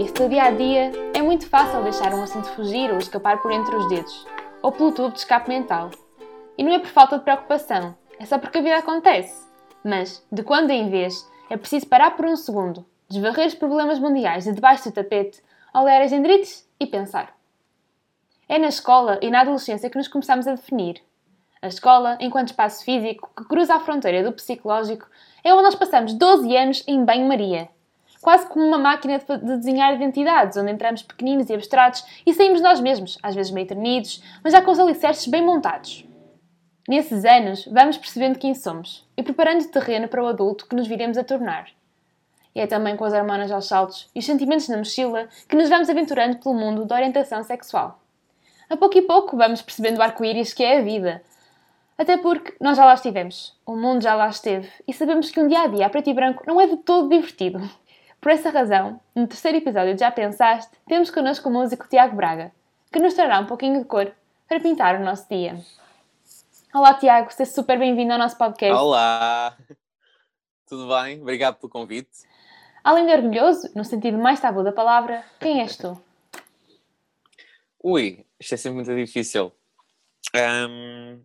serviço do dia a dia, é muito fácil deixar um assunto fugir ou escapar por entre os dedos, ou pelo tubo de escape mental. E não é por falta de preocupação, é só porque a vida acontece. Mas, de quando em vez, é preciso parar por um segundo, desvarrer os problemas mundiais de debaixo do tapete, olhar as dendrites e pensar. É na escola e na adolescência que nos começamos a definir. A escola, enquanto espaço físico que cruza a fronteira do psicológico, é onde nós passamos 12 anos em banho-maria. Quase como uma máquina de desenhar identidades, onde entramos pequeninos e abstratos e saímos nós mesmos, às vezes meio tremidos, mas já com os alicerces bem montados. Nesses anos, vamos percebendo quem somos e preparando o terreno para o adulto que nos viremos a tornar. E é também com as hormonas aos saltos e os sentimentos na mochila que nos vamos aventurando pelo mundo da orientação sexual. A pouco e pouco vamos percebendo o arco-íris que é a vida. Até porque nós já lá estivemos, o mundo já lá esteve e sabemos que um dia a dia a preto e branco não é de todo divertido. Por essa razão, no terceiro episódio de Já Pensaste, temos connosco o músico Tiago Braga, que nos trará um pouquinho de cor para pintar o nosso dia. Olá, Tiago, seja super bem-vindo ao nosso podcast. Olá! Tudo bem? Obrigado pelo convite. Além de orgulhoso, no sentido mais tabu da palavra, quem és tu? Ui, isto é sempre muito difícil. Um,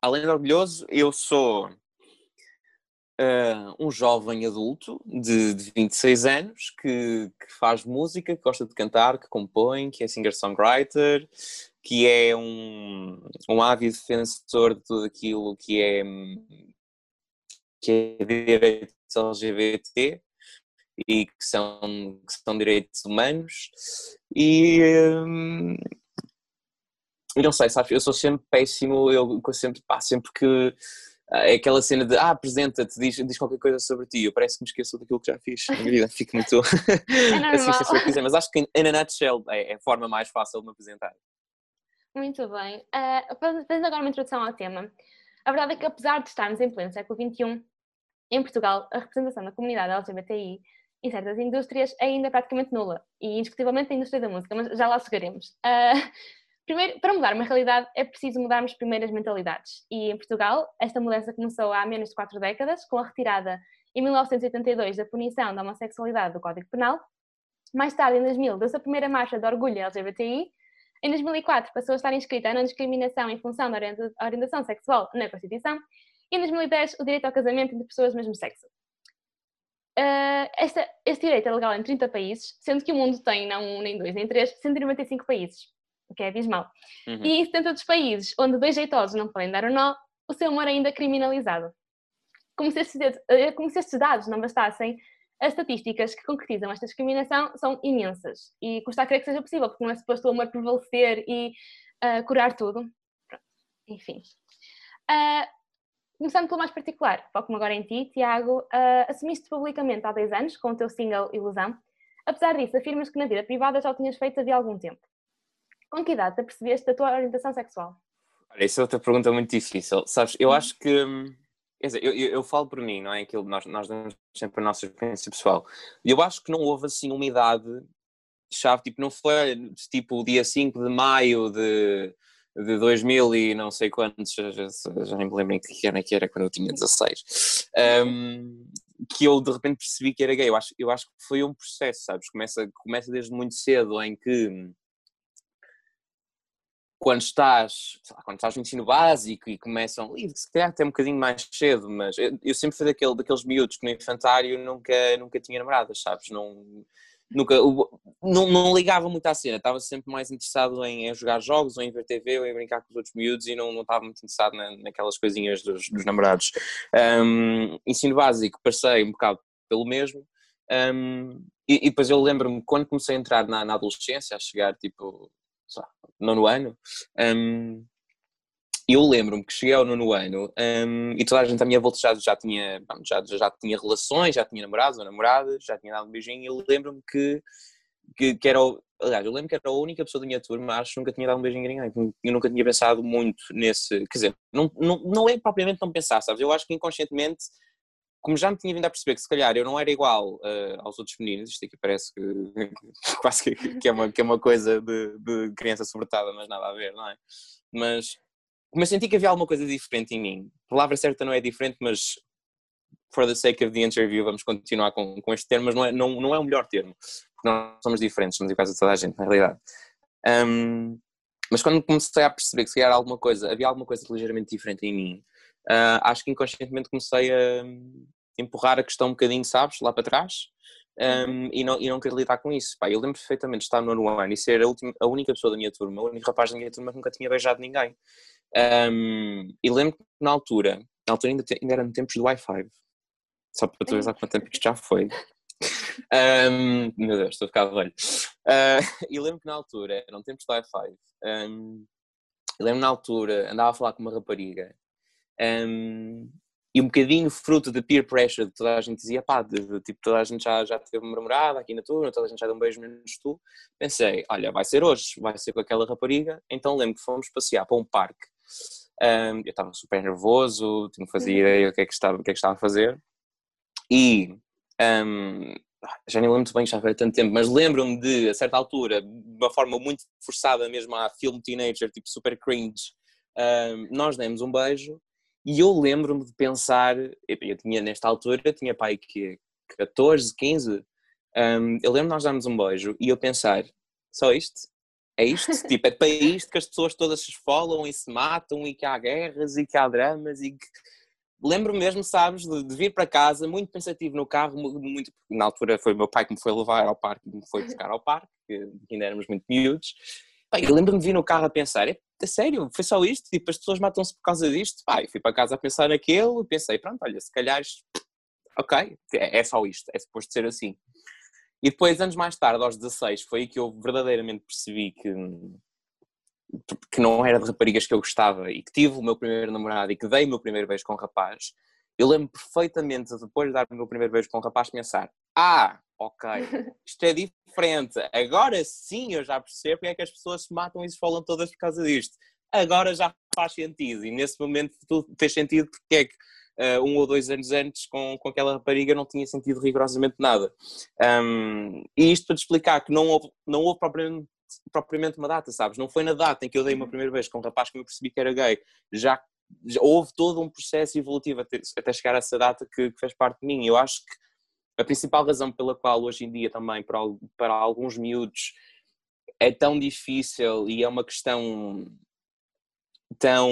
além de orgulhoso, eu sou uh, um jovem adulto de, de 26 anos que, que, faz música, que gosta de cantar, que compõe, que é singer-songwriter, que é um, um ávido defensor de tudo aquilo que é, que é direitos LGBT e que são, que são direitos humanos. E hum, não sei, sabes, eu sou sempre péssimo, eu sempre, pá, sempre que é aquela cena de ah, apresenta-te, diz, diz qualquer coisa sobre ti, eu parece que me esqueço daquilo que já fiz na vida, fico muito é assim se eu quiser, mas acho que in a nutshell é, é a forma mais fácil de me apresentar. Muito bem. Uh, fazendo agora uma introdução ao tema, a verdade é que apesar de estarmos em pleno século XXI, em Portugal, a representação da comunidade LGBTI em certas indústrias é ainda praticamente nula, e indiscutivelmente a indústria da música, mas já lá chegaremos. Uh, primeiro, para mudar uma realidade é preciso mudarmos primeiro as mentalidades, e em Portugal esta mudança começou há menos de quatro décadas, com a retirada em 1982 da punição da homossexualidade do Código Penal. Mais tarde, em 2000, deu-se a primeira marcha de orgulho LGBTI, em 2004 passou a estar inscrita a não discriminação em função da orientação sexual na Constituição, e em 2010 o direito ao casamento entre pessoas do mesmo sexo. Uh, esta, este direito é legal em 30 países, sendo que o mundo tem, não um, nem dois, nem três, 195 países, o que é abismal. Uhum. E em 70 dos países onde dois jeitosos não podem dar o nó, o seu amor é ainda criminalizado. Como se, estes, eh, como se estes dados não bastassem, as estatísticas que concretizam esta discriminação são imensas e custa a crer que seja possível, porque não é suposto o amor prevalecer e uh, curar tudo. Pronto. Enfim. Uh, Começando pelo mais particular, foco-me agora em ti, Tiago. Uh, assumiste publicamente há 10 anos com o teu single Ilusão. Apesar disso, afirmas que na vida privada já o tinhas feito havia algum tempo. Com que idade te percebeste da tua orientação sexual? Olha, isso é outra pergunta muito difícil. Sabes, eu acho que. Quer dizer, eu, eu, eu falo por mim, não é? Aquilo, nós, nós damos sempre a nossa experiência pessoal. E eu acho que não houve assim uma idade chave, tipo, não foi tipo o dia 5 de maio de de 2000 e não sei quantos, já, já nem me lembro em que ano é que era quando eu tinha 16, um, que eu de repente percebi que era gay. Eu acho, eu acho que foi um processo, sabes? Começa, começa desde muito cedo em que quando estás, quando estás no ensino básico e começam, e se calhar até um bocadinho mais cedo, mas eu, eu sempre fui daquele, daqueles miúdos que no infantário nunca, nunca tinha namoradas, sabes? Não, nunca, não, não ligava muito à cena, estava sempre mais interessado em, em, jogar jogos, ou em ver TV, ou em brincar com os outros miúdos e não, não estava muito interessado na, naquelas coisinhas dos, dos namorados. Um, ensino básico, passei um bocado pelo mesmo, um, e, e, depois eu lembro-me, quando comecei a entrar na, na adolescência, a chegar tipo, lá, nono ano, um, eu lembro-me que cheguei ao nono ano um, e toda a gente à minha volta já, já, tinha, já, já tinha relações, já tinha namorados ou namoradas, já tinha dado um beijinho eu lembro-me que, que, que, era, aliás, eu lembro que era a única pessoa da minha turma, acho que nunca tinha dado um beijinho a ninguém, eu nunca tinha pensado muito nesse, quer dizer, não, não, não é propriamente não pensar, sabes, eu acho que inconscientemente, como já me tinha vindo a perceber que se calhar eu não era igual uh, aos outros meninos, isto aqui parece que quase que, que, é, uma, que é uma coisa de, de criança sobretada, mas nada a ver, não é? Mas mas senti que havia alguma coisa diferente em mim. A palavra certa não é diferente, mas for the sake of the interview vamos continuar com, com este termo, mas não é, não, não é o melhor termo. porque nós somos diferentes, somos iguais a toda a gente, na realidade. Um, mas quando comecei a perceber que se era alguma coisa, havia alguma coisa ligeiramente diferente em mim, uh, acho que inconscientemente comecei a empurrar a questão um bocadinho, sabes, lá para trás. Um, uhum. e, não, e não querer lidar com isso. Pá, eu lembro perfeitamente de estar no ano ano e ser a, última, a única pessoa da minha turma, o único rapaz da minha turma que nunca tinha beijado ninguém. Um, e lembro que na altura, na altura ainda, ainda era no tempos do Wi-Fi, só para tu ver há quanto tempo isto já foi. Um, meu Deus, estou a ficar velho. Uh, e lembro que na altura, eram tempos do Wi-Fi, um, lembro na altura, andava a falar com uma rapariga um, e um bocadinho fruto de peer pressure, de toda a gente dizia, pá, de, de, tipo, toda a gente já, já teve uma namorada aqui na turma, toda a gente já deu um beijo menos tu. Pensei, olha, vai ser hoje, vai ser com aquela rapariga. Então lembro que fomos passear para um parque. Um, eu estava super nervoso, não fazia uhum. ideia o que é que estava, o que é que estava a fazer. E um, já nem lembro muito bem, já foi tanto tempo, mas lembro-me de, a certa altura, de uma forma muito forçada mesmo a filme teenager, tipo super cringe, um, nós demos um beijo e eu lembro-me de pensar, eu tinha nesta altura, tinha pai que 14, 15, um, eu lembro de nós darmos um beijo e eu pensar, só isto? É isto? tipo, é para isto que as pessoas todas se esfolam e se matam e que há guerras e que há dramas e que... Lembro-me mesmo, sabes, de, de, vir para casa muito pensativo no carro, muito, na altura foi o meu pai que me foi levar ao parque, me foi buscar ao parque, que ainda éramos muito miúdos, Pai, eu lembro-me de vir no carro a pensar, é, sério, foi só isto? Tipo, as pessoas matam-se por causa disto? Pai, fui para casa a pensar naquilo, pensei, pronto, olha, se calhar, ok, é, é só isto, é suposto ser assim. E depois, anos mais tarde, aos 16, foi aí que eu verdadeiramente percebi que, que não era de raparigas que eu gostava e que tive o meu primeiro namorado e que dei o meu primeiro beijo com um rapaz. Eu lembro perfeitamente, depois de dar o meu primeiro beijo com um rapaz, pensar: ah, ok, isto é diferente. Agora sim eu já percebo porque é que as pessoas se matam e se falam todas por causa disto. Agora já faz sentido e nesse momento tudo fez sentido porque é que uh, um ou dois anos antes com, com aquela rapariga não tinha sentido rigorosamente nada. Um, e isto para te explicar que não houve, não houve propriamente, propriamente uma data, sabes? Não foi na data em que eu dei uma uhum. primeira vez com um rapaz que me percebi que era gay. Já, já houve todo um processo evolutivo até, até chegar a essa data que, que fez parte de mim. Eu acho que a principal razão pela qual hoje em dia também para, para alguns miúdos é tão difícil e é uma questão tão,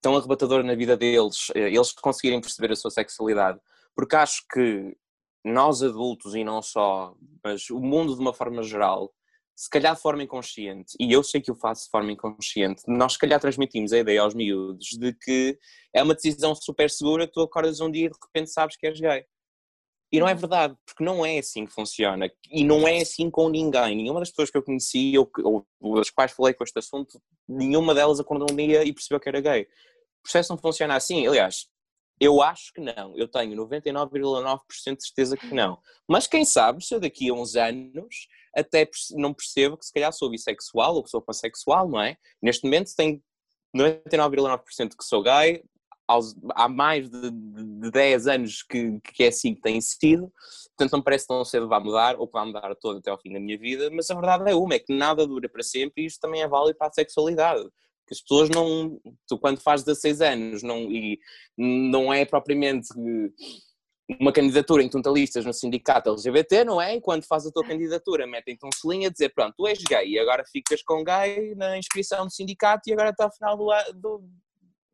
tão arrebatadora na vida deles, eh, eles conseguirem perceber a sua sexualidade, porque acho que nós adultos e não só, mas o mundo de uma forma geral, se calhar de forma inconsciente, e eu sei que eu faço de forma inconsciente, nós se calhar transmitimos a ideia aos miúdos de que é uma decisão super segura tu acordas um dia e de repente sabes que és gay. E não é verdade, porque não é assim que funciona. E não é assim com ninguém. Nenhuma das pessoas que eu conheci ou, ou das quais falei com este assunto, nenhuma delas acordou um dia e percebeu que era gay. O processo não funciona assim. Aliás, eu acho que não. Eu tenho 99,9% de certeza que não. Mas quem sabe se eu daqui a uns anos até não percebo que se calhar sou bissexual ou que sou pansexual, não é? Neste momento tenho 99,9% que sou gay, aos, há mais de, de 10 anos que, que é assim que tem sido, portanto não parece tão cedo vai mudar, ou que vai mudar todo até ao fim da minha vida, mas a verdade é uma, é que nada dura para sempre e isto também é válido para a sexualidade. Que as pessoas não, tu quando fazes 16 anos não, e não é propriamente uma candidatura em que tu listas no sindicato LGBT, não é? E quando fazes a tua candidatura, metem-te um selinho a dizer, pronto, tu és gay e agora ficas com gay na inscrição do sindicato e agora até ao final do, do,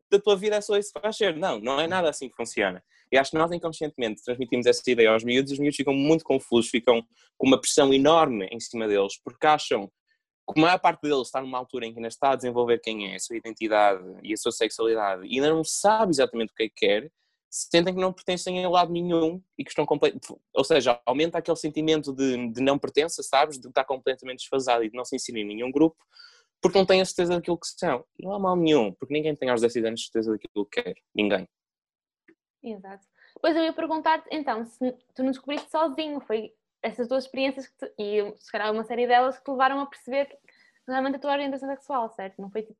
da tua vida é só isso que vais ser. Não, não é nada assim que funciona. E acho que nós inconscientemente transmitimos essa ideia aos miúdos os miúdos ficam muito confusos, ficam com uma pressão enorme em cima deles, porque acham que a maior parte deles está numa altura em que ainda está a desenvolver quem é, a sua identidade e a sua sexualidade e ainda não sabe exatamente o que é que quer, sentem que não pertencem a lado nenhum e que estão completamente. Ou seja, aumenta aquele sentimento de, de não pertença, sabes? De estar completamente desfasado e de não se inserir em nenhum grupo porque não têm a certeza daquilo que são. Não há mal nenhum, porque ninguém tem aos 10 anos certeza daquilo que quer. Ninguém. Exato. Pois eu ia perguntar-te, então, se tu não descobriste sozinho, foi essas duas experiências te, e se calhar uma série delas que te levaram a perceber realmente a tua orientação sexual, certo? Não foi tipo,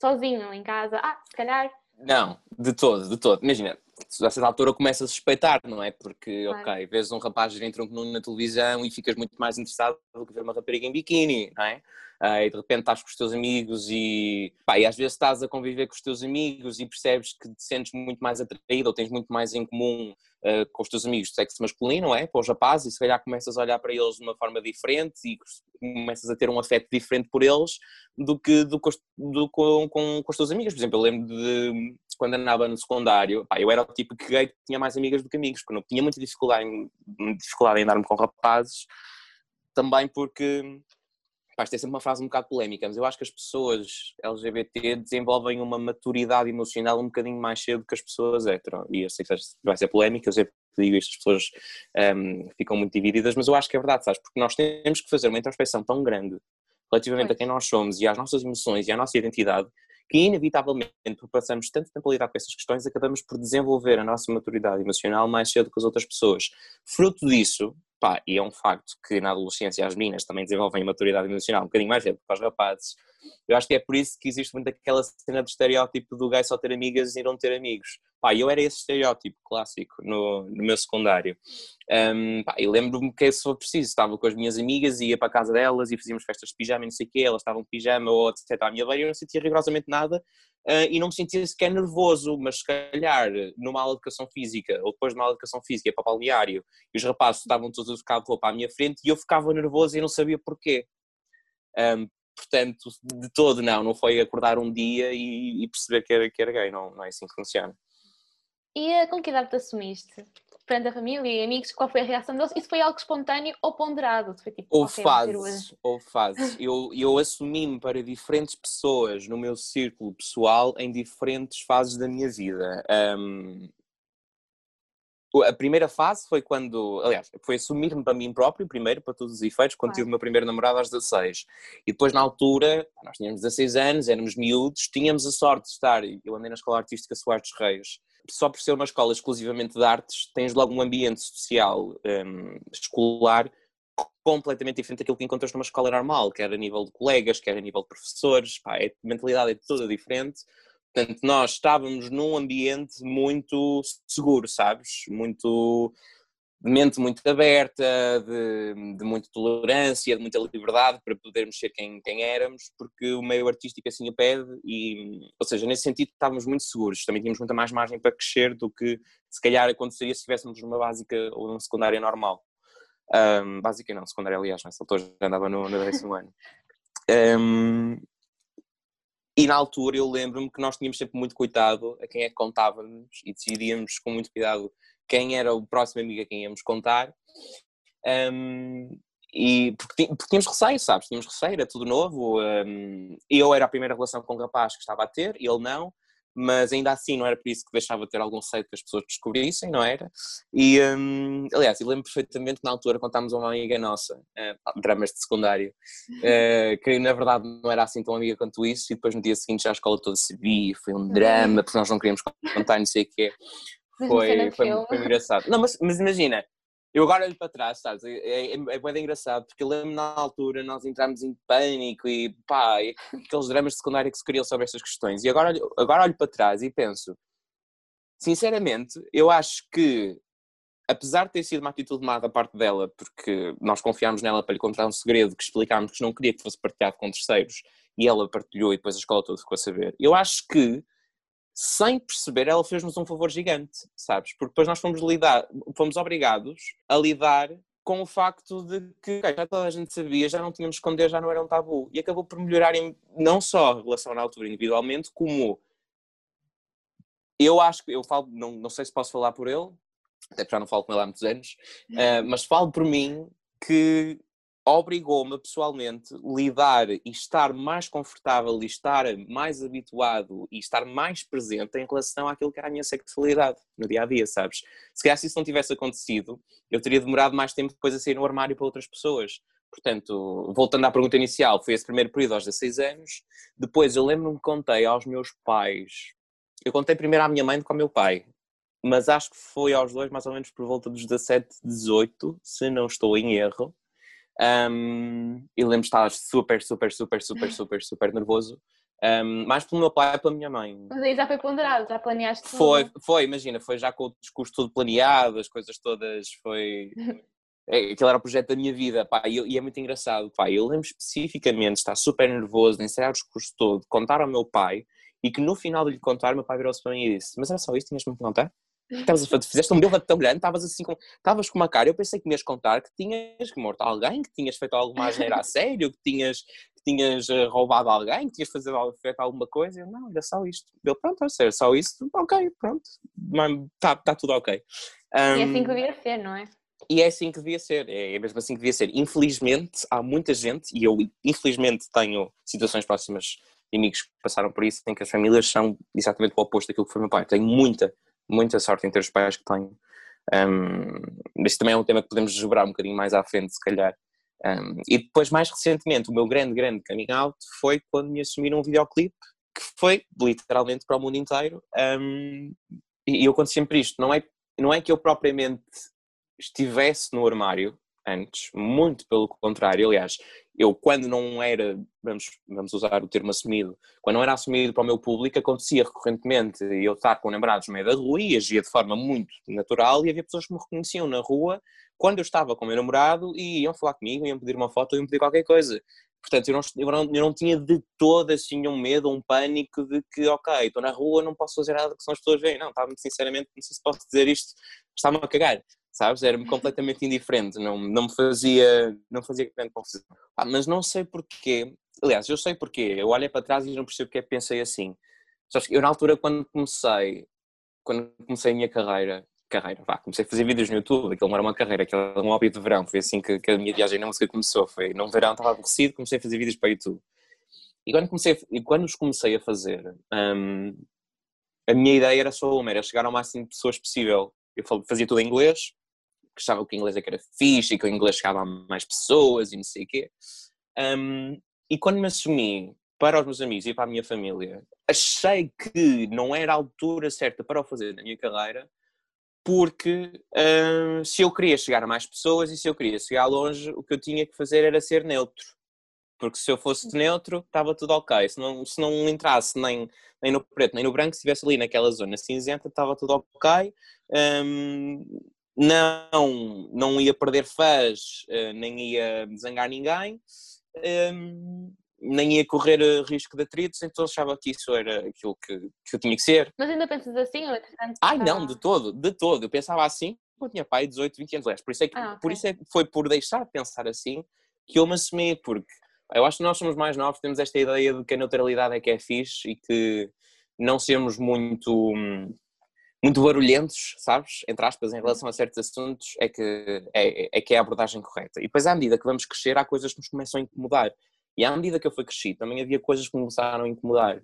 sozinho, em casa, ah, se calhar. Não, de todo, de todo. Imagina, a certa altura começa a suspeitar, não é? Porque, claro. ok, vês um rapaz vir em tronco na televisão e ficas muito mais interessado do que ver uma rapariga em biquíni, não é? Uh, e de repente estás com os teus amigos e, pá, e às vezes estás a conviver com os teus amigos e percebes que te sentes muito mais atraído ou tens muito mais em comum uh, com os teus amigos do sexo masculino, é? Com os rapazes, e se calhar começas a olhar para eles de uma forma diferente e começas a ter um afeto diferente por eles do que do, do, com, com, com os teus amigos. Por exemplo, eu lembro de quando andava no secundário, pá, eu era o tipo que gay que tinha mais amigas do que amigos, porque não tinha muita dificuldade em, dificuldade em dar-me com rapazes, também porque Pá, isto é sempre uma frase um bocado polémica, mas eu acho que as pessoas LGBT desenvolvem uma maturidade emocional um bocadinho mais cedo que as pessoas hetero. E eu sei que vai ser polémica, eu sempre digo isto, as pessoas um, ficam muito divididas, mas eu acho que é verdade, sabes? Porque nós temos que fazer uma introspecção tão grande relativamente a quem nós somos e às nossas emoções e à nossa identidade, que inevitavelmente, passamos tanto tempo a lidar com essas questões, acabamos por desenvolver a nossa maturidade emocional mais cedo que as outras pessoas. Fruto disso, pá, e é um facto que na adolescência as meninas também desenvolvem a maturidade emocional um bocadinho mais cedo que os rapazes, eu acho que é por isso que existe muito aquela cena do estereótipo do gay só ter amigas e não ter amigos. Pá, eu era esse estereótipo clássico no, no meu secundário. Um, pá, e lembro-me que se for preciso, estava com as minhas amigas, ia para a casa delas e fazíamos festas de pijama e não sei o quê, elas estavam de pijama ou etc. à minha beira, eu não sentia rigorosamente nada uh, e não me sentia sequer nervoso, mas se calhar numa aula de educação física ou depois de uma aula de educação física para balneário e os rapazes estavam todos a ficar de roupa à minha frente e eu ficava nervoso e não sabia porquê. Um, portanto, de todo não, não foi acordar um dia e, e perceber que era, que era gay, não, não é assim que funciona. E a com que idade te assumiste? Perante a família e amigos, qual foi a reação deles? Isso foi algo espontâneo ou ponderado? Foi tipo, houve fases, houve fases. Eu, eu assumi-me para diferentes pessoas no meu círculo pessoal em diferentes fases da minha vida. Um, a primeira fase foi quando, aliás, foi assumir-me para mim próprio, primeiro, para todos os efeitos, quando claro. tive o meu primeiro namorado aos 16. E depois, na altura, nós tínhamos 16 anos, éramos miúdos, tínhamos a sorte de estar, eu andei na Escola Artística Soares dos Reis, só por ser uma escola exclusivamente de artes, tens logo um ambiente social, um, escolar, completamente diferente daquilo que encontras numa escola normal, quer a nível de colegas, quer a nível de professores, pá, a mentalidade é toda diferente. Portanto, nós estávamos num ambiente muito seguro, sabes? Muito de mente muito aberta, de, de, muita tolerância, de muita liberdade para podermos ser quem, quem éramos, porque o meio artístico assim o pede, e, ou seja, nesse sentido estávamos muito seguros, também tínhamos muita mais margem para crescer do que se calhar aconteceria se estivéssemos numa básica ou numa secundária normal. Um, básica não, secundária aliás, nessa altura já andava no, no décimo ano. Um, e na altura eu lembro-me que nós tínhamos sempre muito cuidado a quem é que contávamos e decidíamos com muito cuidado quem era o próximo amigo a quem íamos contar. Um, e porque, tínhamos receio, sabes? Tínhamos receio, era tudo novo. Um, eu era a primeira relação com o rapaz que estava a ter, ele não mas ainda assim não era por isso que deixava de ter algum site que as pessoas descobrissem, não era? E, um, aliás, eu lembro perfeitamente na altura contámos a uma amiga nossa, uh, dramas de secundário, uh, que na verdade não era assim tão amiga quanto isso, e depois no dia seguinte já a escola toda se via, foi um drama, porque nós não queríamos contar, não sei o quê. Foi, foi, foi, foi engraçado. Não, mas, mas imagina, eu agora olho para trás, sabes? É, é, é bem engraçado, porque eu lembro na altura nós entramos em pânico e pá, e aqueles dramas de secundária que se criam sobre estas questões. E agora, agora olho para trás e penso, sinceramente, eu acho que, apesar de ter sido uma atitude má da parte dela, porque nós confiámos nela para lhe contar um segredo que explicámos que não queria que fosse partilhado com terceiros e ela partilhou e depois a escola toda ficou a saber, eu acho que sem perceber, ela fez-nos um favor gigante, sabes? Porque depois nós fomos lidar, fomos obrigados a lidar com o facto de que okay, já toda a gente sabia, já não tínhamos de esconder, já não era um tabu. E acabou por melhorar em, não só a relação na altura individualmente, como eu acho que, eu falo, não, não sei se posso falar por ele, até porque já não falo com ele há muitos anos, uh, mas falo por mim que obrigou-me pessoalmente lidar e estar mais confortável e estar mais habituado e estar mais presente em relação àquilo que era a minha sexualidade no dia a dia, sabes? Se calhar se isso não tivesse acontecido, eu teria demorado mais tempo depois a sair no armário para outras pessoas. Portanto, voltando à pergunta inicial, foi esse primeiro período aos 16 anos. Depois eu lembro-me que contei aos meus pais. Eu contei primeiro à minha mãe do que ao meu pai, mas acho que foi aos dois mais ou menos por volta dos 17, 18, se não estou em erro um, e lembro de estar super, super, super, super, super, super nervoso. Um, mais pelo meu pai e pela minha mãe. Mas aí já foi ponderado, já planeaste Foi, foi, imagina, foi já com o discurso todo planeado, as coisas todas, foi... é, aquele era o projeto da minha vida, pá, e, e é muito engraçado, pá, eu lembro especificamente de estar super nervoso, de ensaiar o discurso todo, contar ao meu pai, e que no final de lhe contar, meu pai virou-se para mim e disse, mas era só isso, tinhas-me que contar? Estavas a fazer, fizeste um build tão grande, estavas assim com, estavas com uma cara, eu pensei que me ias contar que tinhas morto alguém, que tinhas feito alguma asneira a sério, que tinhas, que tinhas uh, roubado alguém, que tinhas fazer, feito alguma coisa, eu, não, era só isto. Eu, pronto, era só isso, ok, pronto, está tá tudo ok. Um, e é assim que devia ser, não é? E é assim que devia ser, é mesmo assim que devia ser. Infelizmente, há muita gente, e eu infelizmente tenho situações próximas de amigos que passaram por isso, em que as famílias são exatamente o oposto daquilo que foi meu pai. Tenho muita, muita sorte em ter os pais que tenho. Um, este também é um tema que podemos desdobrar um bocadinho mais à frente, se calhar. Um, e depois, mais recentemente, o meu grande, grande coming out foi quando me assumiram um videoclipe que foi literalmente para o mundo inteiro. Um, e eu conto sempre isto: não é, não é que eu propriamente estivesse no armário antes, muito pelo contrário. Aliás, eu quando não era, vamos, vamos usar o termo assumido, quando não era assumido para o meu público, acontecia recorrentemente eu estar com namorados no meio da rua e agia de forma muito natural e havia pessoas que me reconheciam na rua quando eu estava com o meu namorado e iam falar comigo, iam pedir uma foto, iam pedir qualquer coisa. Portanto, eu não, eu não, eu não tinha de todo assim um medo, um pânico de que, ok, estou na rua, não posso fazer nada que são as pessoas veem. Não, estava sinceramente, não sei se posso dizer isto, estava a cagar sabes? Era-me completamente indiferente, não, não me fazia, não fazia grande confusão. Ah, mas não sei porquê, aliás, eu sei porquê, eu olhei para trás e não percebo porque é pensei assim. Eu na altura quando comecei, quando comecei a minha carreira, carreira, vá, comecei a fazer vídeos no YouTube, aquilo não era uma carreira, aquilo era um hobby de verão, foi assim que, que a minha viagem na música começou, foi num verão estava aborrecido, comecei a fazer vídeos para o YouTube. E quando, comecei, e quando os comecei a fazer, hum, a minha ideia era só uma, era chegar ao máximo de pessoas possível. Eu fazia tudo em inglês, que achava que o inglês é que era fixe e que o inglês chegava a mais pessoas e não sei o quê. Um, e quando me assumi para os meus amigos e para a minha família, achei que não era a altura certa para o fazer na minha carreira, porque um, se eu queria chegar a mais pessoas e se eu queria chegar longe, o que eu tinha que fazer era ser neutro. Porque se eu fosse neutro, estava tudo ok. Se não, se não entrasse nem, nem no preto nem no branco, se estivesse ali naquela zona cinzenta, estava tudo ok. Um, não, não ia perder fãs, eh, nem ia zangar ninguém, ehm, nem ia correr eh, risco de atritos, então achava que isso era aquilo que, que eu tinha que ser. Mas ainda pensas assim? Ou Ai, não, de todo, de todo. Eu pensava assim quando tinha pai 18, 20 anos. Por isso é que ah, okay. por isso é, foi por deixar de pensar assim que eu me assumi, porque eu acho que nós somos mais novos, temos esta ideia de que a neutralidade é que é fixe e que não sermos muito hum, muito barulhentos, sabes? Entre aspas, em relação a certos assuntos, é que é, é, que é a abordagem correta. E depois, à medida que vamos crescer, há coisas que nos começam a incomodar. E à medida que eu fui crescido, também havia coisas que me começaram a incomodar.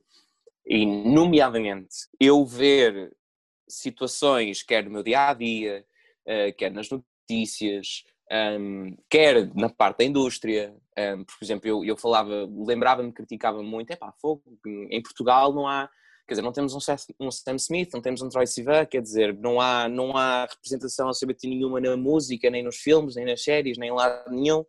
E, nomeadamente, eu ver situações, quer no meu dia a dia, uh, quer nas notícias, um, quer na parte da indústria. Um, por exemplo, eu, eu falava, lembrava-me, criticava muito: é pá, fogo, em Portugal não há Quer dizer, não temos um, um Sam Smith, não temos um Troy Sivan, quer dizer, não há, não há representação LGBT nenhuma na música, nem nos filmes, nem nas séries, nem lá nenhum.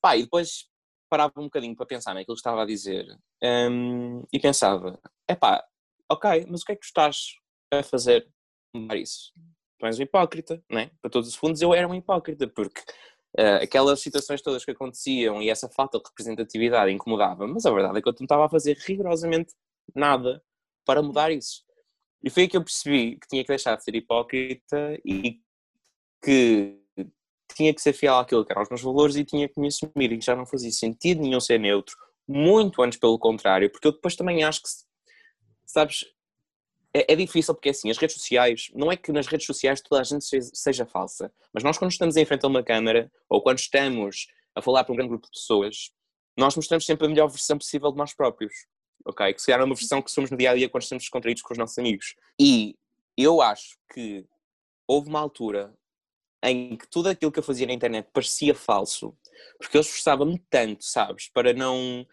Pá, e depois parava um bocadinho para pensar naquilo que estava a dizer um, e pensava, é pá, ok, mas o que é que tu estás a fazer mudar isso? Tu és um hipócrita, não é? Para todos os fundos eu era um hipócrita, porque uh, aquelas situações todas que aconteciam e essa falta de representatividade incomodava, mas a verdade é que eu não estava a fazer rigorosamente nada para mudar isso. E foi aí que eu percebi que tinha que deixar de ser hipócrita e que tinha que ser fiel àquilo que eram os meus valores e tinha que me assumir e que já não fazia sentido nenhum ser neutro, muito antes pelo contrário, porque eu depois também acho que, sabes, é, é, difícil porque assim, as redes sociais, não é que nas redes sociais toda a gente seja, seja falsa, mas nós quando estamos em frente a uma câmara ou quando estamos a falar para um grande grupo de pessoas, nós mostramos sempre a melhor versão possível de nós próprios ok? Que se calhar é uma versão que somos no dia a dia quando estamos descontraídos com os nossos amigos. E eu acho que houve uma altura em que tudo aquilo que eu fazia na internet parecia falso, porque eu esforçava-me tanto, sabes, para não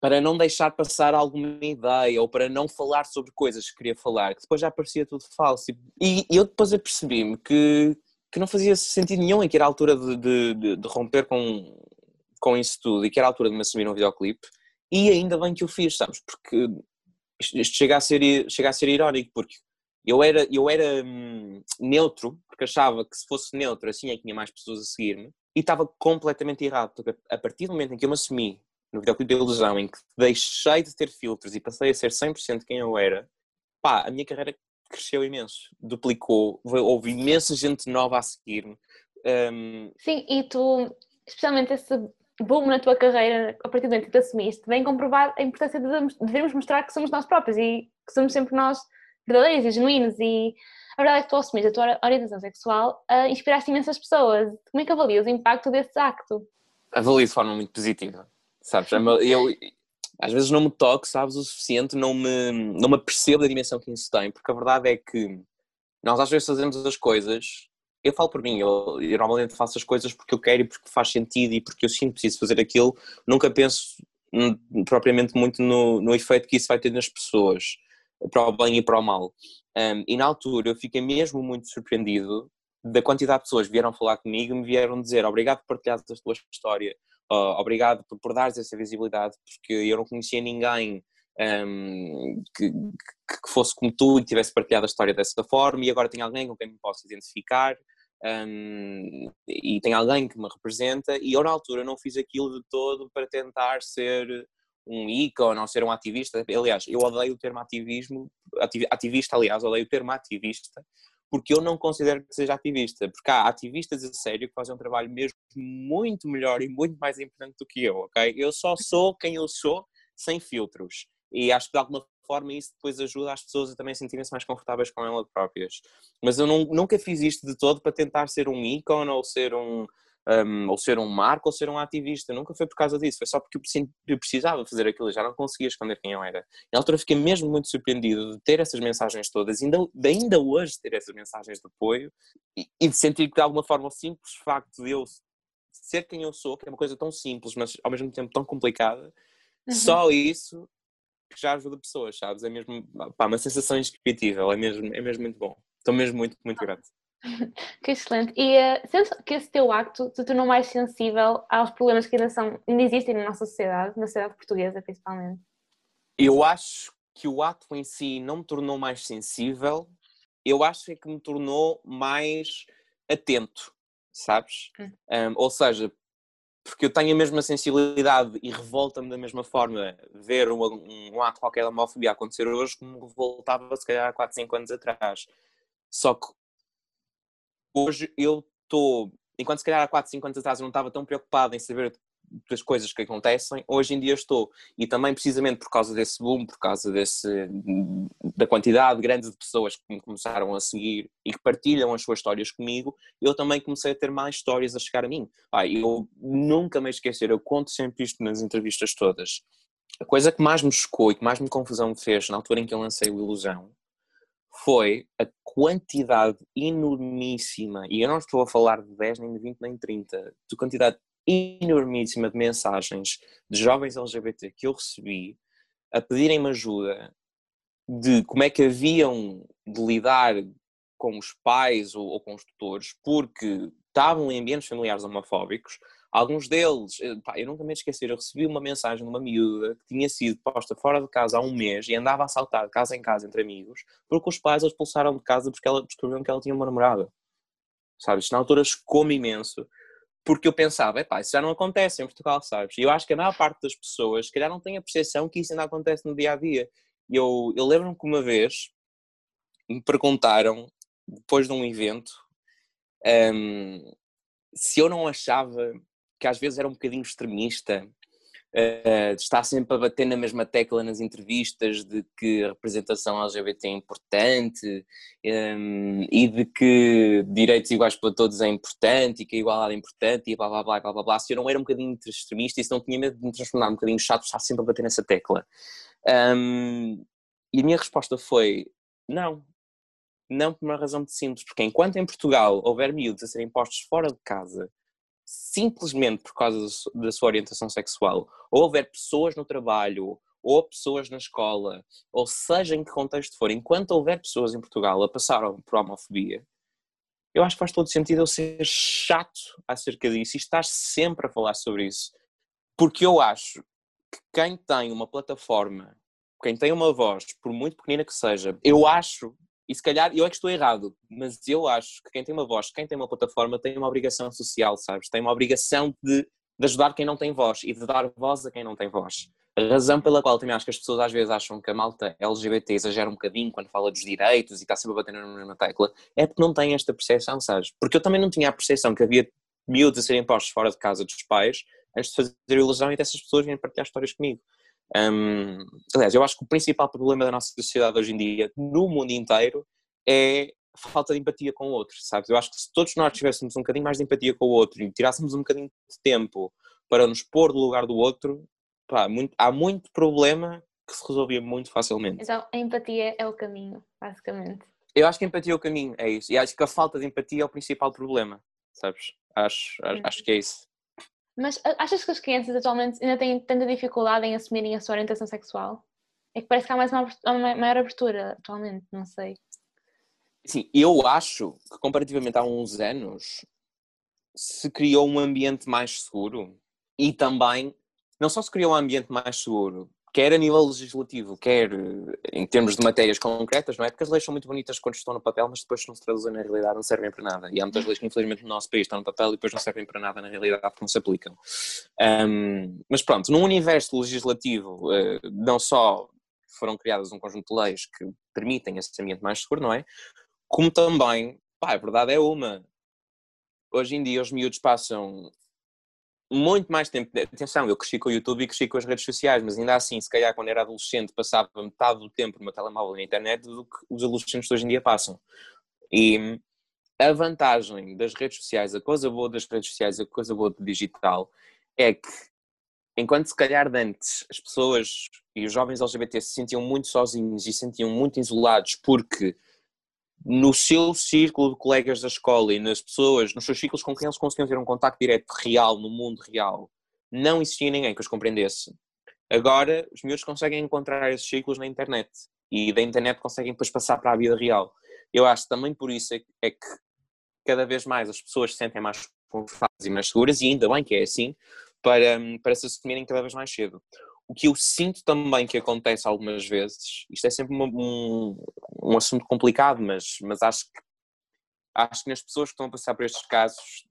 para não deixar passar alguma ideia ou para não falar sobre coisas que queria falar, que depois já parecia tudo falso. E, e eu depois apercebi-me que, que não fazia sentido nenhum e que era a altura de, de, de, romper com, com isso tudo e que era a altura de me assumir um videoclipe e ainda bem que o fiz, sabes? Porque isto chega a ser, chega a ser irónico, porque eu era, eu era hum, neutro, porque achava que se fosse neutro assim é que tinha mais pessoas a seguir-me e estava completamente errado, porque a partir do momento em que eu me assumi no videoclipe da ilusão, em que deixei de ter filtros e passei a ser 100% quem eu era, pá, a minha carreira cresceu imenso, duplicou, houve imensa gente nova a seguir-me. Um... Sim, e tu, especialmente esse boom na tua carreira, a partir do momento que te assumiste, vem comprovar a importância de devemos mostrar que somos nós próprios e que somos sempre nós verdadeiros e genuínos e a verdade é que tu assumiste a tua orientação sexual uh, inspiraste imensas pessoas. Como é que avalias o impacto desse acto? Avalio de forma muito positiva, sabes? Eu, às vezes não me toco, sabes, o suficiente, não me, não me apercebo da dimensão que isso tem, porque a verdade é que nós às vezes fazemos as coisas, eu falo por mim, eu, eu normalmente faço as coisas porque eu quero e porque faz sentido e porque eu sinto preciso fazer aquilo, nunca penso propriamente muito no, no efeito que isso vai ter nas pessoas, para o bem e para o mal. Um, e na altura eu fiquei mesmo muito surpreendido da quantidade de pessoas que vieram falar comigo e me vieram dizer obrigado por partilhares a tua história, uh, obrigado por, por dares essa visibilidade, porque eu não conhecia ninguém um, que, que, fosse como tu e tivesse partilhado a história dessa forma e agora tem alguém com quem me posso identificar um, e tem alguém que me representa e eu na altura não fiz aquilo de todo para tentar ser um ícone ou ser um ativista. Aliás, eu odeio o termo ativismo, ativista, aliás, odeio o termo ativista, porque eu não considero que seja ativista, porque há ativistas a sério que fazem um trabalho mesmo muito melhor e muito mais importante do que eu, ok? Eu só sou quem eu sou, sem filtros. E acho que de alguma forma isso depois ajuda as pessoas a também sentirem-se mais confortáveis com elas próprias. Mas eu não, nunca fiz isto de todo para tentar ser um ícone ou ser um, um, ou ser um marco ou ser um ativista. Nunca foi por causa disso, foi só porque eu precisava fazer aquilo, já não conseguia esconder quem eu era. Na altura fiquei mesmo muito surpreendido de ter essas mensagens todas, ainda, de ainda hoje ter essas mensagens de apoio e, e de sentir que de alguma forma o simples facto de eu ser quem eu sou, que é uma coisa tão simples, mas ao mesmo tempo tão complicada, uhum. só isso que já ajuda pessoas, sabes? É mesmo pá, uma sensação indescritível, é mesmo, é mesmo muito bom. Estou mesmo muito, muito grato. Que excelente. E uh, sentes que esse teu acto te tornou mais sensível aos problemas que ainda, são, ainda existem na nossa sociedade, na sociedade portuguesa principalmente? Eu acho que o ato em si não me tornou mais sensível, eu acho é que me tornou mais atento, sabes? Hum. Um, ou seja, porque eu tenho a mesma sensibilidade e revolta-me da mesma forma ver um, um, ato qualquer de homofobia acontecer hoje como revoltava se calhar há 4, 5 anos atrás. Só que hoje eu estou, enquanto se calhar há 4, 5 anos atrás eu não estava tão preocupado em saber das coisas que acontecem, hoje em dia estou. E também precisamente por causa desse boom, por causa desse, da quantidade grande de pessoas que me começaram a seguir e que partilham as suas histórias comigo, eu também comecei a ter mais histórias a chegar a mim. Ah, eu nunca me esquecer, eu conto sempre isto nas entrevistas todas. A coisa que mais me chocou e que mais me confusão me fez na altura em que eu lancei o Ilusão foi a quantidade enormíssima, e eu não estou a falar de 10, nem de 20, nem de 30, de quantidade enormíssima de mensagens de jovens LGBT que eu recebi a pedirem-me ajuda de como é que haviam de lidar com os pais ou, ou com os tutores, porque estavam em ambientes familiares homofóbicos, Alguns deles, eh, pá, eu nunca me esquecer, eu recebi uma mensagem de uma miúda que tinha sido posta fora de casa há um mês e andava a saltar de casa em casa entre amigos, porque os pais a expulsaram de casa porque ela descobriram que ela tinha uma namorada. Sabes? Na altura chocou-me imenso, porque eu pensava, pá, isso já não acontece em Portugal, sabes? E eu acho que a maior parte das pessoas, se calhar, não tem a percepção que isso ainda acontece no dia a dia. Eu, eu lembro-me que uma vez me perguntaram, depois de um evento, um, se eu não achava que às vezes era um bocadinho extremista, uh, de estar sempre a bater na mesma tecla nas entrevistas de que a representação LGBT é importante um, ehm, e de que direitos iguais para todos é importante e que a igualdade é importante e blá blá blá blá blá, blá. se eu não era um bocadinho extremista e se não tinha medo de me transformar um bocadinho chato, estar sempre a bater nessa tecla. Um, ehm, e a minha resposta foi: não, não por uma razão muito simples, porque enquanto em Portugal houver miúdos a serem postos fora de casa simplesmente por causa da sua orientação sexual, ou houver pessoas no trabalho, ou pessoas na escola, ou seja em que contexto for, enquanto houver pessoas em Portugal a passar por homofobia, eu acho que faz todo sentido eu ser chato acerca disso e estar sempre a falar sobre isso. Porque eu acho que quem tem uma plataforma, quem tem uma voz, por muito pequenina que seja, eu acho E se calhar, eu é que estou errado, mas eu acho que quem tem uma voz, quem tem uma plataforma, tem uma obrigação social, sabes? Tem uma obrigação de, de ajudar quem não tem voz e de dar voz a quem não tem voz. A razão pela qual também acho que as pessoas às vezes acham que a malta LGBT exagera um bocadinho quando fala dos direitos e está sempre a bater na mesma tecla, é porque não tem esta percepção, sabes? Porque eu também não tinha a percepção que havia miúdos a serem postos fora de casa dos pais antes de fazer ilusão e dessas pessoas virem partilhar histórias comigo. Um, aliás, eu acho que o principal problema da nossa sociedade hoje em dia, no mundo inteiro, é a falta de empatia com o outro, sabes? Eu acho que se todos nós tivéssemos um bocadinho mais de empatia com o outro e tirássemos um bocadinho de tempo para nos pôr no lugar do outro, pá, muito, há muito problema que se resolvia muito facilmente. Então, a empatia é o caminho, basicamente. Eu acho que a empatia é o caminho, é isso. E acho que a falta de empatia é o principal problema, sabes? Acho, acho, acho que é isso. Mas achas que as crianças atualmente ainda têm tanta dificuldade em assumirem a sua orientação sexual? É que parece que há mais uma, uma maior abertura atualmente, não sei. Sim, eu acho que comparativamente há uns anos se criou um ambiente mais seguro e também não só se criou um ambiente mais seguro, quer a nível legislativo, quer eh, em termos de matérias concretas, não é? Porque as leis são muito bonitas quando estão no papel, mas depois não se traduzem na realidade, não servem para nada. E há muitas leis que, infelizmente, no nosso país estão no papel e depois não servem para nada na realidade porque não se aplicam. Um, mas pronto, num universo legislativo, uh, não só foram criadas um conjunto de leis que permitem esse ambiente mais seguro, não é? Como também, pá, a verdade é uma. Hoje em dia os miúdos passam muito mais tempo. Atenção, eu cresci com o YouTube e cresci com as redes sociais, mas ainda assim, se calhar quando era adolescente, passava metade do tempo meu telemóvel e na internet do que os adolescentes hoje em dia passam. E a vantagem das redes sociais, a coisa boa das redes sociais, a coisa boa do digital, é que enquanto se calhar antes as pessoas e os jovens LGBT se sentiam muito sozinhos e se sentiam muito isolados porque no seu círculo de colegas da escola e nas pessoas, nos seus ciclos com quem eles conseguiam ter um contacto direto real, no mundo real, não existia ninguém que os compreendesse. Agora, os miúdos conseguem encontrar esses ciclos na internet e da internet conseguem depois passar para a vida real. Eu acho também por isso é, é que cada vez mais as pessoas se sentem mais confortáveis e mais seguras, e ainda bem que é assim, para, para se assumirem cada vez mais cedo. O que eu sinto também que acontece algumas vezes, isto é sempre um, um assunto complicado, mas, mas acho, que, acho que nas pessoas que estão a passar por estes casos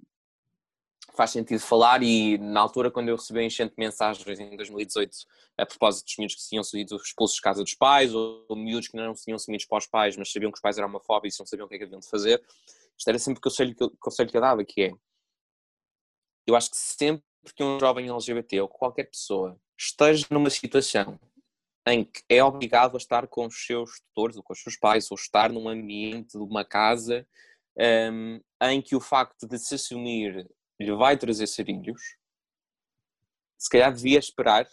faz sentido falar e na altura quando eu recebi enchente de mensagens em 2018 a propósito dos miúdos que tinham sido expulsos de casa dos pais ou, miúdos que não tinham sumidos para os pais mas sabiam que os pais eram homofóbicos e não sabiam o que é que haviam de fazer isto era sempre o conselho que, conselho que eu dava que é eu acho que sempre que um jovem LGBT ou qualquer pessoa esteja numa situação em que é obrigado a estar com os seus tutores ou com os seus pais, ou estar num ambiente de uma casa um, em que o facto de se assumir lhe vai trazer sarilhos, se calhar devia esperar,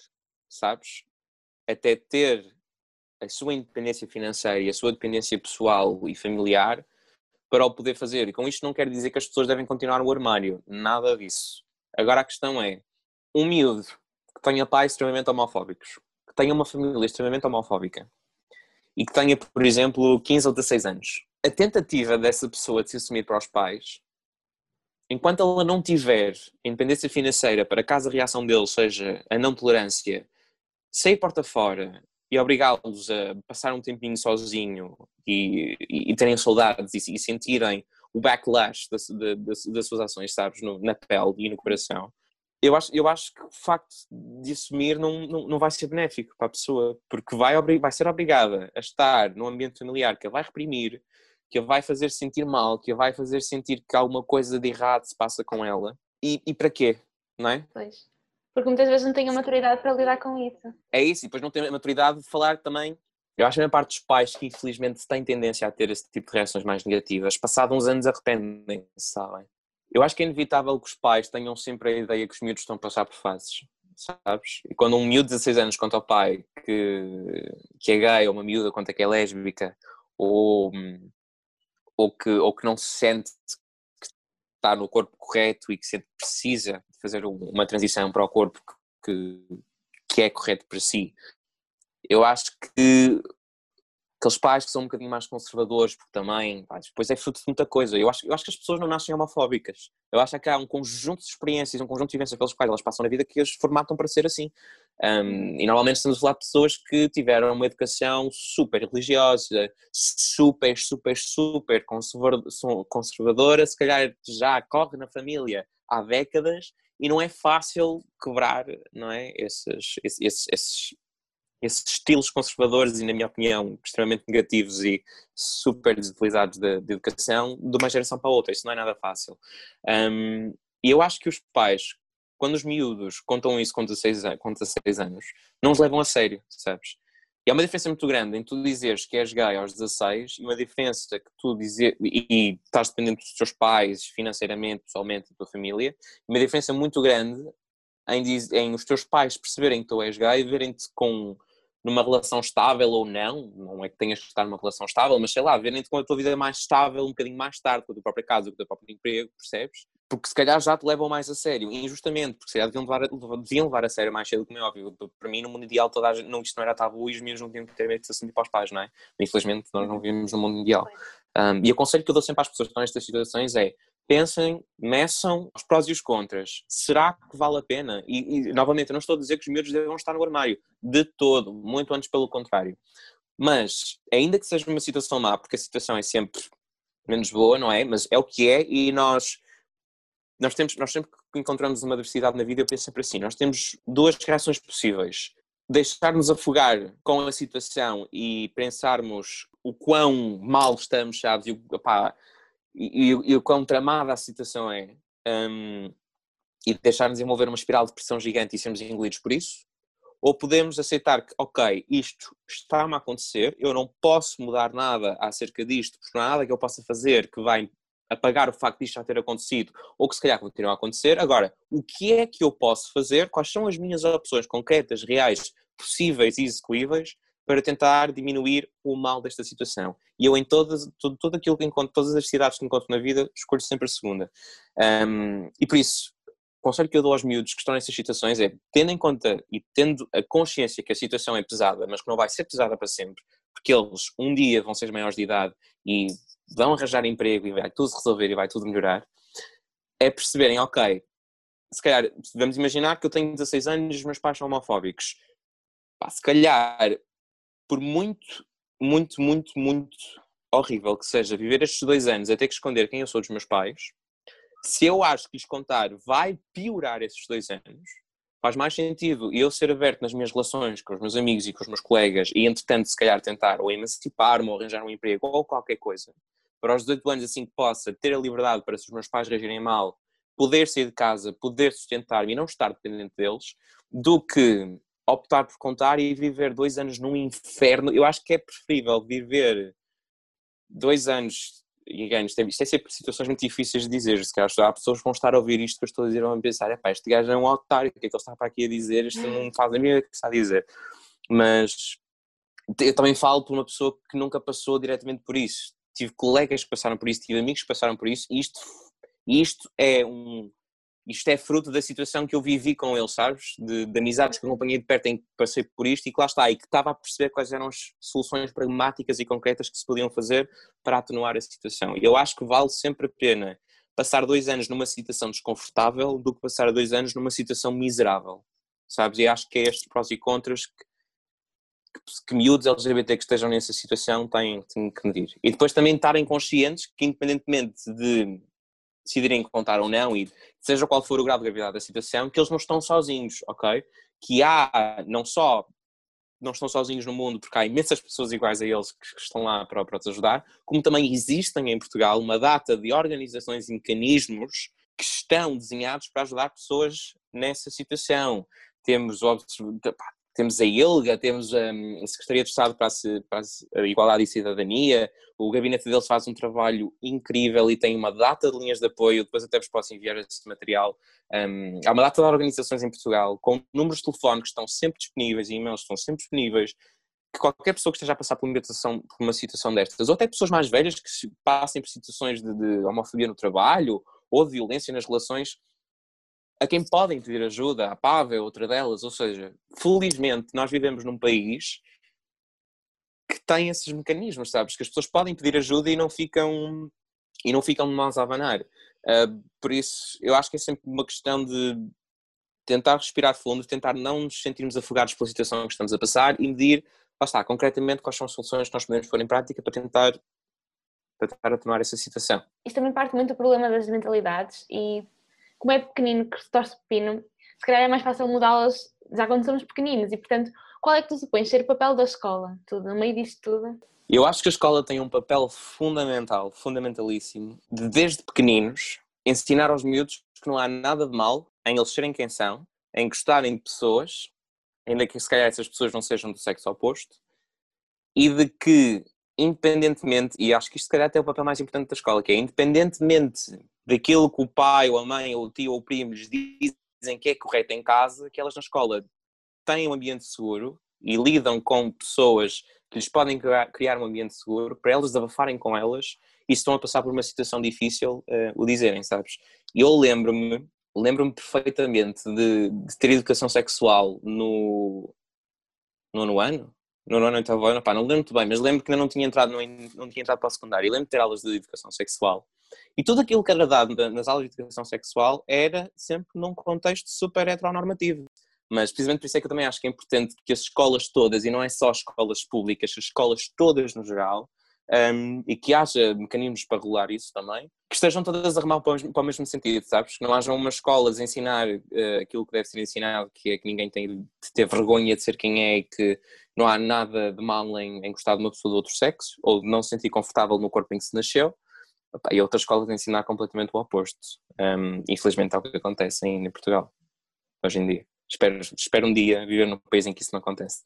sabes, até ter a sua independência financeira e a sua dependência pessoal e familiar para o poder fazer. E com isto não quero dizer que as pessoas devem continuar no armário, nada disso. Agora a questão é, um miúdo que tenha pais extremamente homofóbicos, que tenha uma família extremamente homofóbica e que tenha, por exemplo, 15 ou 16 anos, a tentativa dessa pessoa de se assumir para os pais, enquanto ela não tiver independência financeira para caso a reação deles seja a não tolerância, sair porta fora e obrigá-los a passar um tempinho sozinho e, e, e terem saudades e, e, sentirem o backlash das, das, das suas ações, sabes, no, na pele e no coração, eu acho, eu acho que o facto de assumir não, não, não vai ser benéfico para a pessoa, porque vai, vai ser obrigada a estar num ambiente familiar que a vai reprimir, que a vai fazer sentir mal, que a vai fazer sentir que alguma coisa de errado se passa com ela. E, e para quê? Não é? Pois. Porque muitas vezes não tem a maturidade para lidar com isso. É isso, e depois não tem a maturidade de falar também. Eu acho que a parte dos pais que infelizmente têm tendência a ter esse tipo de reações mais negativas, passados uns anos arrependem-se, sabem? Eu acho que é inevitável que os pais tenham sempre a ideia que os miúdos estão a passar por fases, sabes? E quando um miúdo de 16 anos conta ao pai que, que é gay, ou uma miúda conta que é lésbica, ou, ou, que, ou que não se sente que está no corpo correto e que sente que precisa de fazer uma transição para o corpo que, que é correto para si, eu acho que aqueles pais que são um bocadinho mais conservadores, porque também, pá, depois é fruto de muita coisa. Eu acho, eu acho que as pessoas não nascem homofóbicas. Eu acho que há um conjunto de experiências, um conjunto de vivências pelos quais elas passam na vida que as formatam para ser assim. Um, e normalmente estamos a falar de pessoas que tiveram uma educação super religiosa, super, super, super conservadora, se calhar já corre na família há décadas e não é fácil quebrar não é, esses, esses, esses, esses estilos conservadores e, na minha opinião, extremamente negativos e super desutilizados de, de educação de uma geração para outra. Isso não é nada fácil. Um, e eu acho que os pais quando os miúdos contam isso com 16, com 16 anos, não os levam a sério, sabes? E há uma diferença muito grande em tu dizeres que és gay aos 16 e uma diferença que tu dizer e, e estás dependente dos teus pais financeiramente, pessoalmente, da tua família, uma diferença muito grande em, em os teus pais perceberem que tu és gay e verem-te com numa relação estável ou não, não é que tenhas que estar numa relação estável, mas sei lá, verem-te com a tua vida mais estável um bocadinho mais tarde, com a tua própria casa, com o teu próprio emprego, percebes? Porque se calhar já te levam mais a sério, injustamente, porque se calhar deviam levar, a, deviam levar a sério mais cedo, como é óbvio. Para mim, no mundo ideal, toda a gente, não, isto não era tabu e os meus não tinham que ter medo de se assentir para os pais, não é? Infelizmente, nós não vivemos no mundo ideal. Um, e o conselho que eu dou sempre às pessoas que estão nestas situações é pensem, meçam os prós e os contras. Será que vale a pena? E, e, novamente, eu não estou a dizer que os miúdos devem estar no armário, de todo, muito antes pelo contrário. Mas, ainda que seja uma situação má, porque a situação é sempre menos boa, não é? Mas é o que é e nós, nós, temos, nós sempre que encontramos uma adversidade na vida, eu penso sempre assim, nós temos duas reações possíveis. Deixar-nos afogar com a situação e pensarmos o quão mal estamos, sabes? E, opá, e, e, o quão tramada a situação é, um, e deixar-nos envolver uma espiral de pressão gigante e sermos engolidos por isso, ou podemos aceitar que, ok, isto está-me a acontecer, eu não posso mudar nada acerca disto, porque não há nada que eu possa fazer que vai apagar o facto disto já ter acontecido, ou que se calhar continua a acontecer. Agora, o que é que eu posso fazer? Quais são as minhas opções concretas, reais, possíveis e execuíveis para tentar diminuir o mal desta situação. E eu, em todas, tudo, tudo aquilo que encontro, todas as cidades que encontro na vida, escolho sempre a segunda. Um, e por isso, o conselho que eu dou aos miúdos que estão nessas situações é, tendo em conta e tendo a consciência que a situação é pesada, mas que não vai ser pesada para sempre, porque eles um dia vão ser maiores de idade e vão arranjar emprego e vai tudo resolver e vai tudo melhorar, é perceberem, ok, se calhar, vamos imaginar que eu tenho 16 anos e os meus pais são homofóbicos. Pá, se calhar por muito, muito, muito, muito horrível que seja viver estes dois anos a ter que esconder quem eu sou dos meus pais, se eu acho que lhes contar vai piorar esses dois anos, faz mais sentido eu ser aberto nas minhas relações com os meus amigos e com os meus colegas e, entretanto, se calhar tentar ou emancipar-me ou arranjar um emprego ou qualquer coisa, para os 18 anos assim que possa ter a liberdade para se os meus pais reagirem mal, poder sair de casa, poder sustentar-me e não estar dependente deles, do que optar por contar e viver dois anos num inferno, eu acho que é preferível viver dois anos, e é, isto é sempre situações muito difíceis de dizer, se calhar há pessoas que vão estar a ouvir isto que eu estou a dizer vão pensar, é pá, este gajo é um otário, o que é que ele está para aqui a dizer, isto não faz a minha que está a dizer, mas eu também falo por uma pessoa que nunca passou diretamente por isso, tive colegas que passaram por isso, tive amigos que passaram por isso, e isto, isto é um isto é fruto da situação que eu vivi com ele, sabes? De, de amizades que acompanhei de perto em que passei por isto e que lá está, e que estava a perceber quais eram as soluções pragmáticas e concretas que se podiam fazer para atenuar a situação. E eu acho que vale sempre a pena passar dois anos numa situação desconfortável do que passar dois anos numa situação miserável, sabes? E acho que é estes prós e contras que, que, que miúdos LGBT que estejam nessa situação têm, têm que medir. E depois também estarem conscientes que, independentemente de decidirem contar ou não, e seja qual for o grau de gravidade da situação, que eles não estão sozinhos, ok? Que há não só não estão sozinhos no mundo, porque há imensas pessoas iguais a eles que estão lá para, para te ajudar, como também existem em Portugal uma data de organizações e mecanismos que estão desenhados para ajudar pessoas nessa situação. Temos temos a ILGA, temos hum, a Secretaria de Estado para a, para a, Igualdade e Cidadania, o gabinete deles faz um trabalho incrível e tem uma data de linhas de apoio, depois até vos posso enviar esse material. Um, há uma data de organizações em Portugal com números de telefone que estão sempre disponíveis e e-mails estão sempre disponíveis, que qualquer pessoa que esteja a passar por uma situação, por uma situação destas, ou até pessoas mais velhas que passem por situações de, de homofobia no trabalho ou de violência nas relações, a quem podem pedir ajuda, a PAV é outra delas, ou seja, felizmente nós vivemos num país que tem esses mecanismos, sabes, que as pessoas podem pedir ajuda e não ficam e não ficam de mãos a abanar. Uh, por isso, eu acho que é sempre uma questão de tentar respirar fundo, tentar não nos sentirmos afogados pela situação que estamos a passar e medir, lá está, concretamente quais são as soluções que nós podemos pôr em prática para tentar, para tentar atenuar essa situação. Isto também parte muito do problema das mentalidades e como é pequenino que se torce pepino, se calhar é mais fácil mudá-las já quando somos pequeninos e portanto qual é que tu supões ser o papel da escola, tudo, no meio disto tudo? Eu acho que a escola tem um papel fundamental, fundamentalíssimo, de desde pequeninos ensinar aos miúdos que não há nada de mal em eles serem quem são, em gostarem de pessoas, ainda que se calhar essas pessoas não sejam do sexo oposto, e de que, independentemente, e acho que isto se calhar até é o papel mais importante da escola, que é independentemente daquilo que o pai ou a mãe ou o tio ou o primo lhes dizem que é correto em casa, que elas na escola têm um ambiente seguro e lidam com pessoas que lhes podem criar um ambiente seguro para elas abafarem com elas e se estão a passar por uma situação difícil, uh, o dizerem, sabes? Eu lembro-me lembro-me perfeitamente de, de, ter educação sexual no nono ano, no nono oitavo ano, pá, não lembro muito bem, mas lembro que ainda não tinha entrado, no, não tinha entrado para o secundário, e lembro de ter aulas de educação sexual. E tudo aquilo que era dado nas aulas de educação sexual era sempre num contexto super heteronormativo. Mas precisamente por isso é que eu também acho que é importante que as escolas todas, e não é só escolas públicas, as escolas todas no geral, um, e que haja mecanismos para regular isso também, que estejam todas a remar para o mesmo, sentido, sabes? Que não hajam umas escolas a ensinar uh, aquilo que deve ser ensinado, que é que ninguém tem de ter vergonha de ser quem é e que não há nada de mal em, em gostar de uma pessoa do outro sexo ou de não se sentir confortável no corpo em que se nasceu. E outras escolas ensinar completamente o oposto. Um, infelizmente é o que acontece em Portugal, hoje em dia. Espero, espero um dia viver num país em que isso não acontece.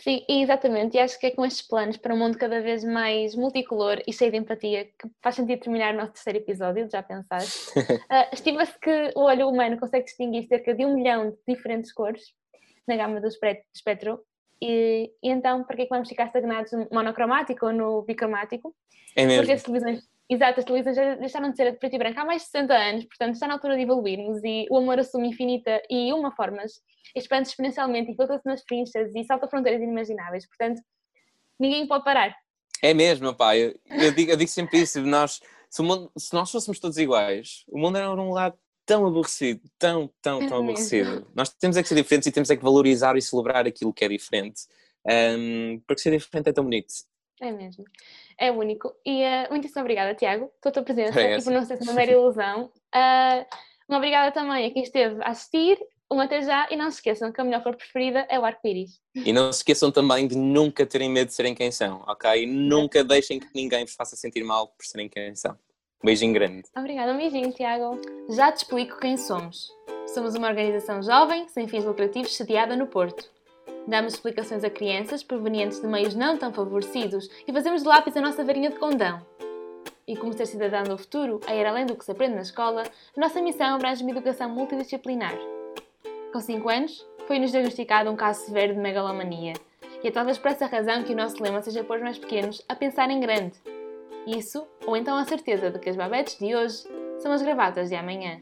Sim, exatamente. E acho que é com estes planos para um mundo cada vez mais multicolor e cheio de empatia que faz sentido terminar o nosso terceiro episódio, já pensaste? uh, Estima-se que o olho humano consegue distinguir cerca de um milhão de diferentes cores na gama do espectro. E, e então, para que é que vamos ficar estagnados no monocromático ou no bicromático? É mesmo. Porque as televisões Exato, as televisões já deixaram de ser de preto e branco há mais de 60 anos, portanto está na altura de evoluirmos e o amor assume infinita e uma formas, expande exponencialmente e filtra-se nas trinchas e salta fronteiras inimagináveis, portanto ninguém pode parar. É mesmo, pá, eu, eu, digo, eu digo sempre isso, nós, se, mundo, se, nós fôssemos todos iguais, o mundo era um lado tão aborrecido, tão, tão, tão é aborrecido. Nós temos é que ser diferentes e temos é que valorizar e celebrar aquilo que é diferente, um, porque ser diferente é tão bonito. É mesmo é único. E uh, muitíssimo obrigada, Tiago, pela tua presença é e por não ser uma mera ilusão. Uh, uma obrigada também a quem esteve a assistir. Um até já e não se esqueçam que a melhor cor preferida é o arco-íris. E não se esqueçam também de nunca terem medo de serem quem são, ok? Nunca deixem que ninguém vos faça sentir mal por serem quem são. Um beijinho grande. Obrigada, um beijinho, Tiago. Já te explico quem somos. Somos uma organização jovem, sem fins lucrativos, sediada no Porto. Damos explicações a crianças provenientes de meios não tão favorecidos e fazemos de lápis a nossa varinha de condão. E como ser cidadão do futuro, a ir além do que se aprende na escola, a nossa missão abrange uma educação multidisciplinar. Com 5 anos, foi-nos diagnosticado um caso severo de megalomania. E é talvez por essa razão que o nosso lema seja pôr os mais pequenos a pensar em grande. Isso, ou então a certeza de que as babetes de hoje são as gravatas de amanhã.